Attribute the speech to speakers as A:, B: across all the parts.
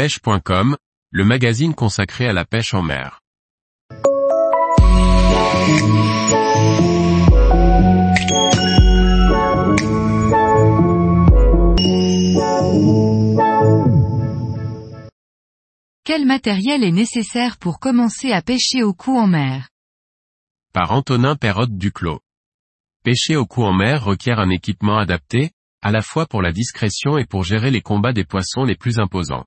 A: pêche.com, le magazine consacré à la pêche en mer.
B: Quel matériel est nécessaire pour commencer à pêcher au coup en mer?
A: Par Antonin Perrotte Duclos. Pêcher au coup en mer requiert un équipement adapté, à la fois pour la discrétion et pour gérer les combats des poissons les plus imposants.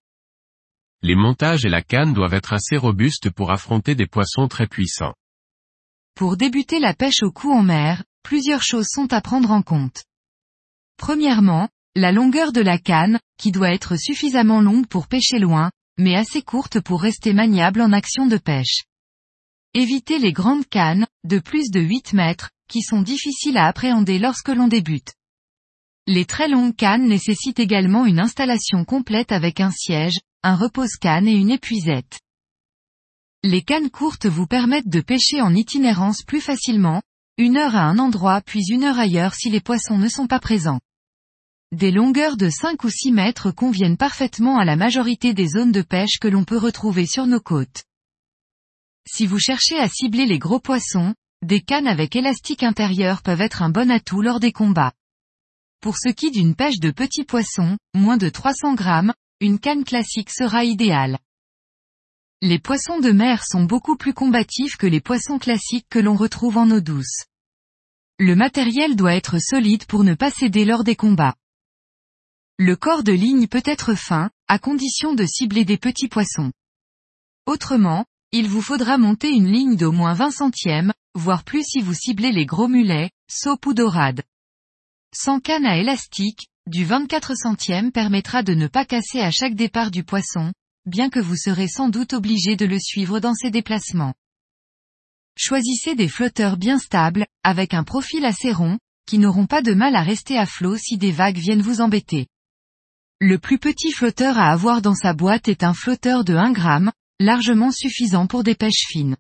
A: Les montages et la canne doivent être assez robustes pour affronter des poissons très puissants.
B: Pour débuter la pêche au coup en mer, plusieurs choses sont à prendre en compte. Premièrement, la longueur de la canne, qui doit être suffisamment longue pour pêcher loin, mais assez courte pour rester maniable en action de pêche. Évitez les grandes cannes, de plus de 8 mètres, qui sont difficiles à appréhender lorsque l'on débute. Les très longues cannes nécessitent également une installation complète avec un siège, un repose-canne et une épuisette. Les cannes courtes vous permettent de pêcher en itinérance plus facilement, une heure à un endroit puis une heure ailleurs si les poissons ne sont pas présents. Des longueurs de 5 ou 6 mètres conviennent parfaitement à la majorité des zones de pêche que l'on peut retrouver sur nos côtes. Si vous cherchez à cibler les gros poissons, des cannes avec élastique intérieur peuvent être un bon atout lors des combats. Pour ce qui d'une pêche de petits poissons, moins de 300 grammes, une canne classique sera idéale. Les poissons de mer sont beaucoup plus combatifs que les poissons classiques que l'on retrouve en eau douce. Le matériel doit être solide pour ne pas céder lors des combats. Le corps de ligne peut être fin, à condition de cibler des petits poissons. Autrement, il vous faudra monter une ligne d'au moins 20 centièmes, voire plus si vous ciblez les gros mulets, saupe ou dorades. Sans canne à élastique, du 24 centièmes permettra de ne pas casser à chaque départ du poisson, bien que vous serez sans doute obligé de le suivre dans ses déplacements. Choisissez des flotteurs bien stables, avec un profil assez rond, qui n'auront pas de mal à rester à flot si des vagues viennent vous embêter. Le plus petit flotteur à avoir dans sa boîte est un flotteur de 1 gramme, largement suffisant pour des pêches fines.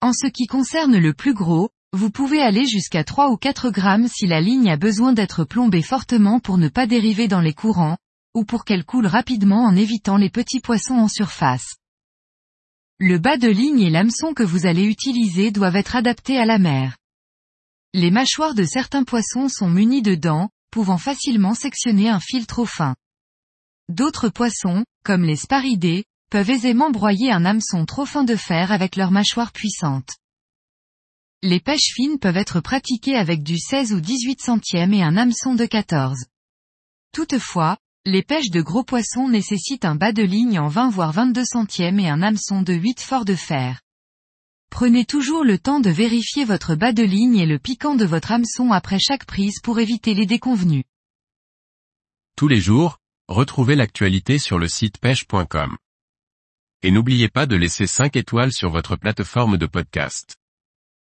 B: En ce qui concerne le plus gros, vous pouvez aller jusqu'à 3 ou 4 grammes si la ligne a besoin d'être plombée fortement pour ne pas dériver dans les courants, ou pour qu'elle coule rapidement en évitant les petits poissons en surface. Le bas de ligne et l'hameçon que vous allez utiliser doivent être adaptés à la mer. Les mâchoires de certains poissons sont munies de dents, pouvant facilement sectionner un fil trop fin. D'autres poissons, comme les sparidés, peuvent aisément broyer un hameçon trop fin de fer avec leurs mâchoires puissantes. Les pêches fines peuvent être pratiquées avec du 16 ou 18 centièmes et un hameçon de 14. Toutefois, les pêches de gros poissons nécessitent un bas de ligne en 20 voire 22 centièmes et un hameçon de 8 fort de fer. Prenez toujours le temps de vérifier votre bas de ligne et le piquant de votre hameçon après chaque prise pour éviter les déconvenus.
A: Tous les jours, Retrouvez l'actualité sur le site pêche.com. Et n'oubliez pas de laisser 5 étoiles sur votre plateforme de podcast.